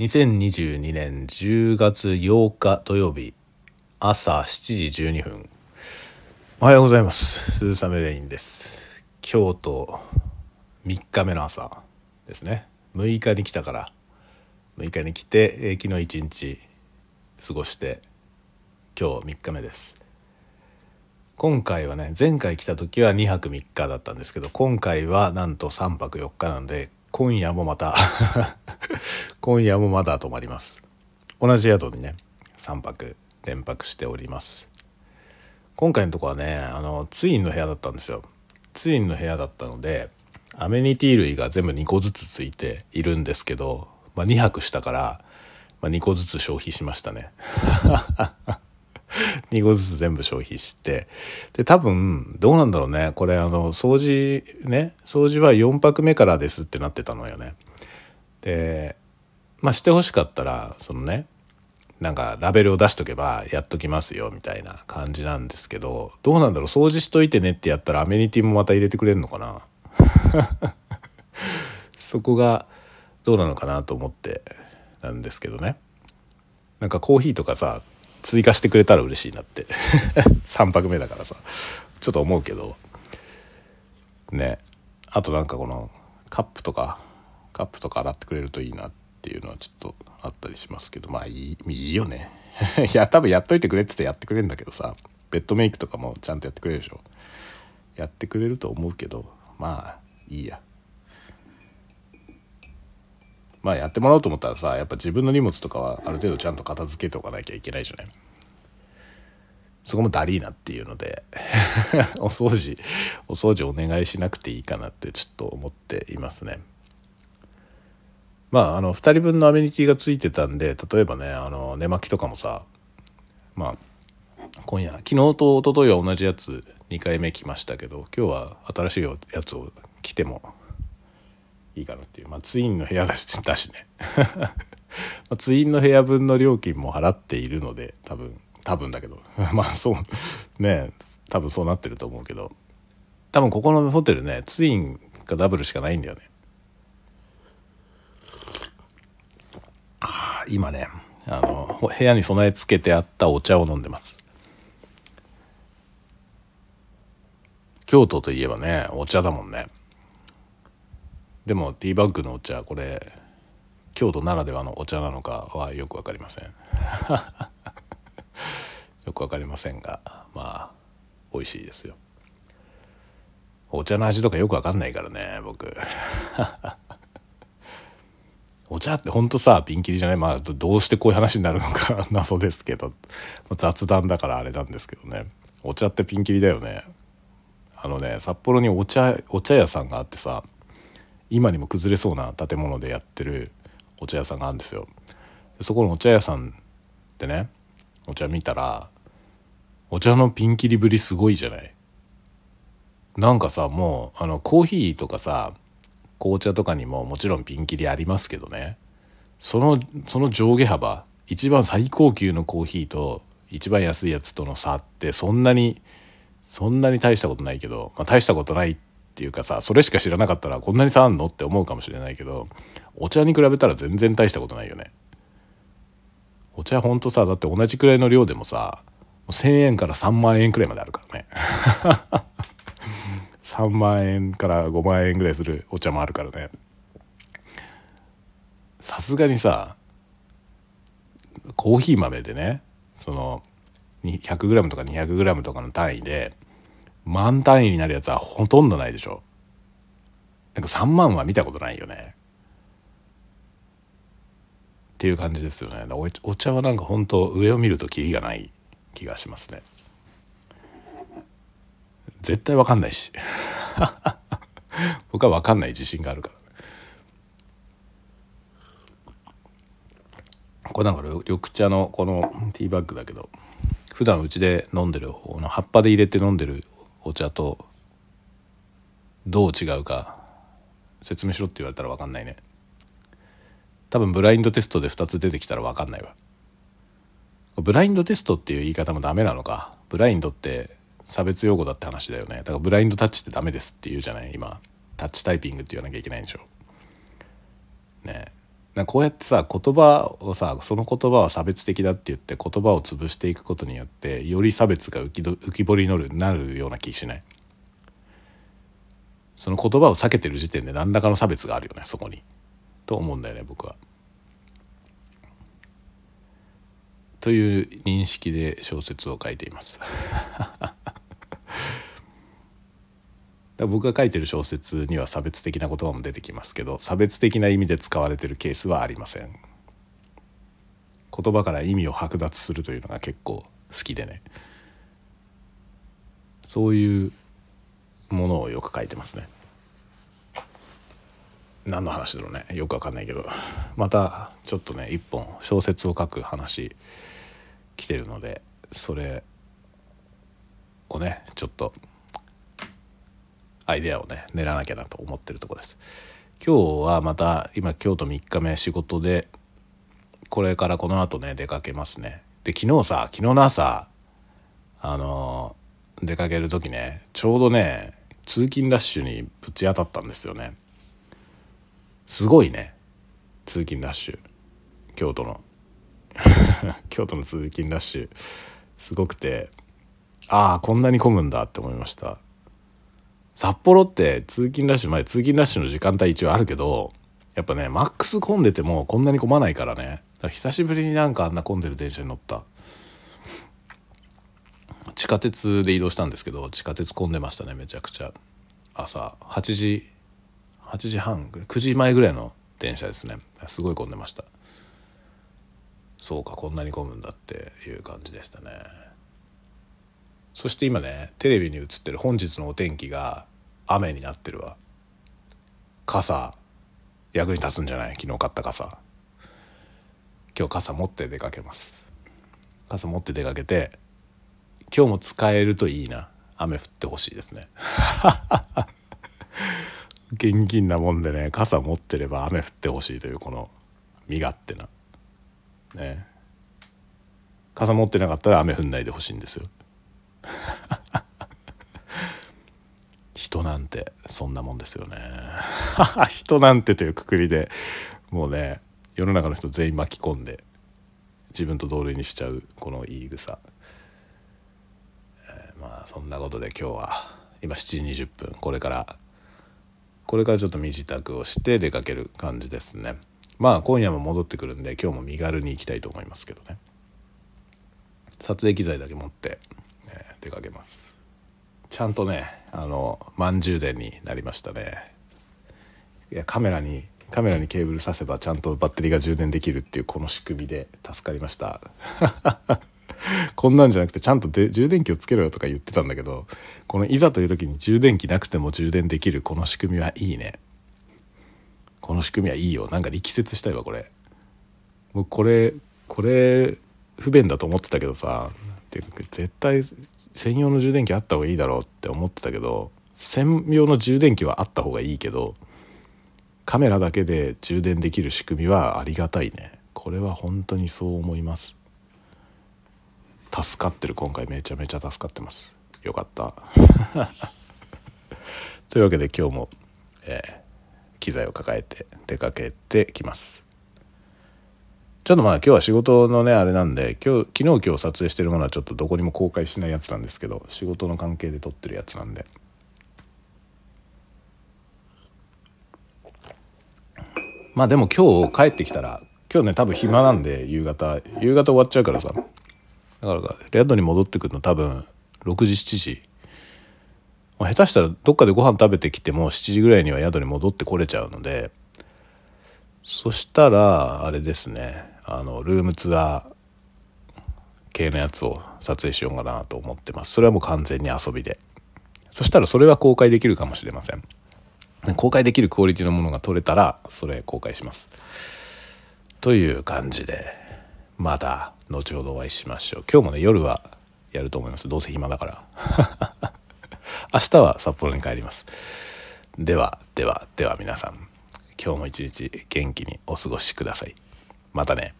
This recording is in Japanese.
2022年10月8日土曜日朝7時12分おはようございます。鈴雨レインです。京都3日目の朝ですね。6日に来たから6日に来て、昨日1日過ごして今日3日目です。今回はね前回来た時は2泊3日だったんですけど今回はなんと3泊4日なんで今夜もまた。今夜もまだ泊まります。同じ宿にね3泊連泊しております。今回のとこはねあのツインの部屋だったんですよ。ツインの部屋だったのでアメニティ類が全部2個ずつついているんですけど、まあ、2泊したから、まあ、2個ずつ消費しましたね。2個ずつ全部消費して。で多分どうなんだろうね。これあの掃除ね。掃除は4泊目からですってなってたのよね。でまあしてほしかったらそのねなんかラベルを出しとけばやっときますよみたいな感じなんですけどどうなんだろう。掃除しといてねってやったらアメニティもまた入れてくれるのかな。そこがどうなのかなと思ってなんですけどね。なんかコーヒーとかさ追加してくれたら嬉しいなって。3泊目だからさ。ちょっと思うけど。ね。あとなんかこのカップとかカップとか洗ってくれるといいなっていうのはちょっとあったりしますけど。まあいいいいよね。いや多分やっといてくれって言ってやってくれるんだけどさ。ベッドメイクとかもちゃんとやってくれるでしょ。やってくれると思うけど。まあいいや。まあやってもらおうと思ったらさやっぱ自分の荷物とかはある程度ちゃんと片付けておかなきゃいけないじゃない。そこもダリーなっていうので お掃除お掃除お願いしなくていいかなってちょっと思っていますね。まああの2人分のアメニティがついてたんで例えばねあの寝巻きとかもさまあ今夜昨日と一昨日は同じやつ2回目来ましたけど今日は新しいやつを着てもいいかなっていう。まあツインの部屋だしだしね。ツインの部屋分の料金も払っているので多分多分だけど。まあそうね多分そうなってると思うけど。多分ここのホテルねツインかダブルしかないんだよね。あー今ねあの部屋に備え付けてあったお茶を飲んでます。京都といえばねお茶だもんね。でもティーバッグのお茶これ京都ならではのお茶なのかはよく分かりません。よく分かりませんがまあ美味しいですよ。お茶の味とかよく分かんないからね僕。お茶ってほんとさピンキリじゃない？まあどうしてこういう話になるのか 謎ですけど。雑談だからあれなんですけどね。お茶ってピンキリだよね。あのね札幌にお茶お茶屋さんがあってさ今にも崩れそうな建物でやってるお茶屋さんがあるんですよ。そこのお茶屋さんでねお茶見たらお茶のピンキリぶりすごいじゃない。なんかさもうあのコーヒーとかさ紅茶とかにももちろんピンキリありますけどね。そのその上下幅一番最高級のコーヒーと一番安いやつとの差ってそんなにそんなに大したことないけど、まあ、大したことないっていうかさそれしか知らなかったらこんなに差あんのって思うかもしれないけどお茶に比べたら全然大したことないよね。お茶ほんとさだって同じくらいの量でもさ1,000円から3万円くらいまであるからね。3万円から5万円ぐらいするお茶もあるからね。さすがにさコーヒー豆でねその 100g とか 200g とかの単位で万単位になるやつはほとんどないでしょ。なんか3万は見たことないよね。っていう感じですよね。お茶はなんか本当上を見るとキリがない気がしますね。絶対わかんないし。僕はわかんない自信があるから。これなんか緑茶のこのティーバッグだけど普段うちで飲んでるこの葉っぱで入れて飲んでるお茶とどう違うか説明しろって言われたら分かんないね。多分ブラインドテストで2つ出てきたら分かんないわ。ブラインドテストっていう言い方もダメなのか。ブラインドって差別用語だって話だよね。だからブラインドタッチってダメですって言うじゃない？今。タッチタイピングって言わなきゃいけないんでしょ。ね。えこうやってさ言葉をさその言葉は差別的だって言って言葉を潰していくことによってより差別が浮きど浮き彫りになるなるような気しない？その言葉を避けてる時点で何らかの差別があるよねそこに。と思うんだよね僕は。という認識で小説を書いています。僕が書いてる小説には差別的な言葉も出てきますけど差別的な意味で使われてるケースはありません。言葉から意味を剥奪するというのが結構好きでね。そういうものをよく書いてますね。何の話だろうね。よくわかんないけど。またちょっとね一本小説を書く話来てるのでそれをねちょっとアイデアをね練らなきゃなと思ってるとこです。今日はまた今京都3日目仕事でこれからこの後ね出かけますね。で昨日さ昨日の朝あの出かける時ねちょうどね通勤ラッシュにぶち当たったんですよね。すごいね通勤ラッシュ。京都の。京都の通勤ラッシュ。すごくてああこんなに混むんだって思いました。札幌って通勤ラッシュ前通勤ラッシュの時間帯一応あるけどやっぱねマックス混んでてもこんなに混まないからね。久しぶりになんかあんな混んでる電車に乗った。地下鉄で移動したんですけど地下鉄混んでましたねめちゃくちゃ。朝8時8時半9時前ぐらいの電車ですね。すごい混んでました。そうかこんなに混むんだっていう感じでしたね。そして今ねテレビに映ってる本日のお天気が雨になってるわ。傘役に立つんじゃない？昨日買った傘。今日傘持って出かけます。傘持って出かけて今日も使えるといいな。雨降ってほしいですね。現金なもんでね傘持ってれば雨降ってほしいというこの身勝手な。ね。傘持ってなかったら雨降んないでほしいんですよ。人なんてそんなもんですよね。人なんてというくくりでもうね世の中の人全員巻き込んで自分と同類にしちゃうこの言い草、えー、まあそんなことで今日は今7時20分これからこれからちょっと身支度をして出かける感じですね。まあ今夜も戻ってくるんで今日も身軽に行きたいと思いますけどね。撮影機材だけ持って、えー、出かけます。ちゃんとねあの満充電になりましたね。いやカメラにカメラにケーブル挿せばちゃんとバッテリーが充電できるっていうこの仕組みで助かりました。こんなんじゃなくてちゃんとで充電器をつけろよとか言ってたんだけどこのいざという時に充電器なくても充電できるこの仕組みはいいね。この仕組みはいいよ。なんか力説したいわこれ。もうこれこれ不便だと思ってたけどさ絶対専用の充電器あった方がいいだろうって思ってたけど専用の充電器はあった方がいいけどカメラだけで充電できる仕組みはありがたいね。これは本当にそう思います。助かってる今回めちゃめちゃ助かってます。よかった。というわけで今日も、えー機材を抱えて出かけてきます。ちょっとまあ今日は仕事のねあれなんで今日昨日今日撮影してるものはちょっとどこにも公開しないやつなんですけど仕事の関係で撮ってるやつなんで。まあでも今日帰ってきたら今日ね多分暇なんで夕方。夕方終わっちゃうからさ。だから宿に戻ってくるの多分6時7時、下手したらどっかでご飯食べてきても7時ぐらいには宿に戻ってこれちゃうので。そしたらあれですね。あのルームツアー系のやつを撮影しようかなと思ってます。それはもう完全に遊びで。そしたらそれは公開できるかもしれません。公開できるクオリティのものが撮れたらそれ公開します。という感じでまた後ほどお会いしましょう。今日もね夜はやると思います。どうせ暇だから。明日は札幌に帰ります。ではではでは皆さん今日も一日元気にお過ごしください。またね。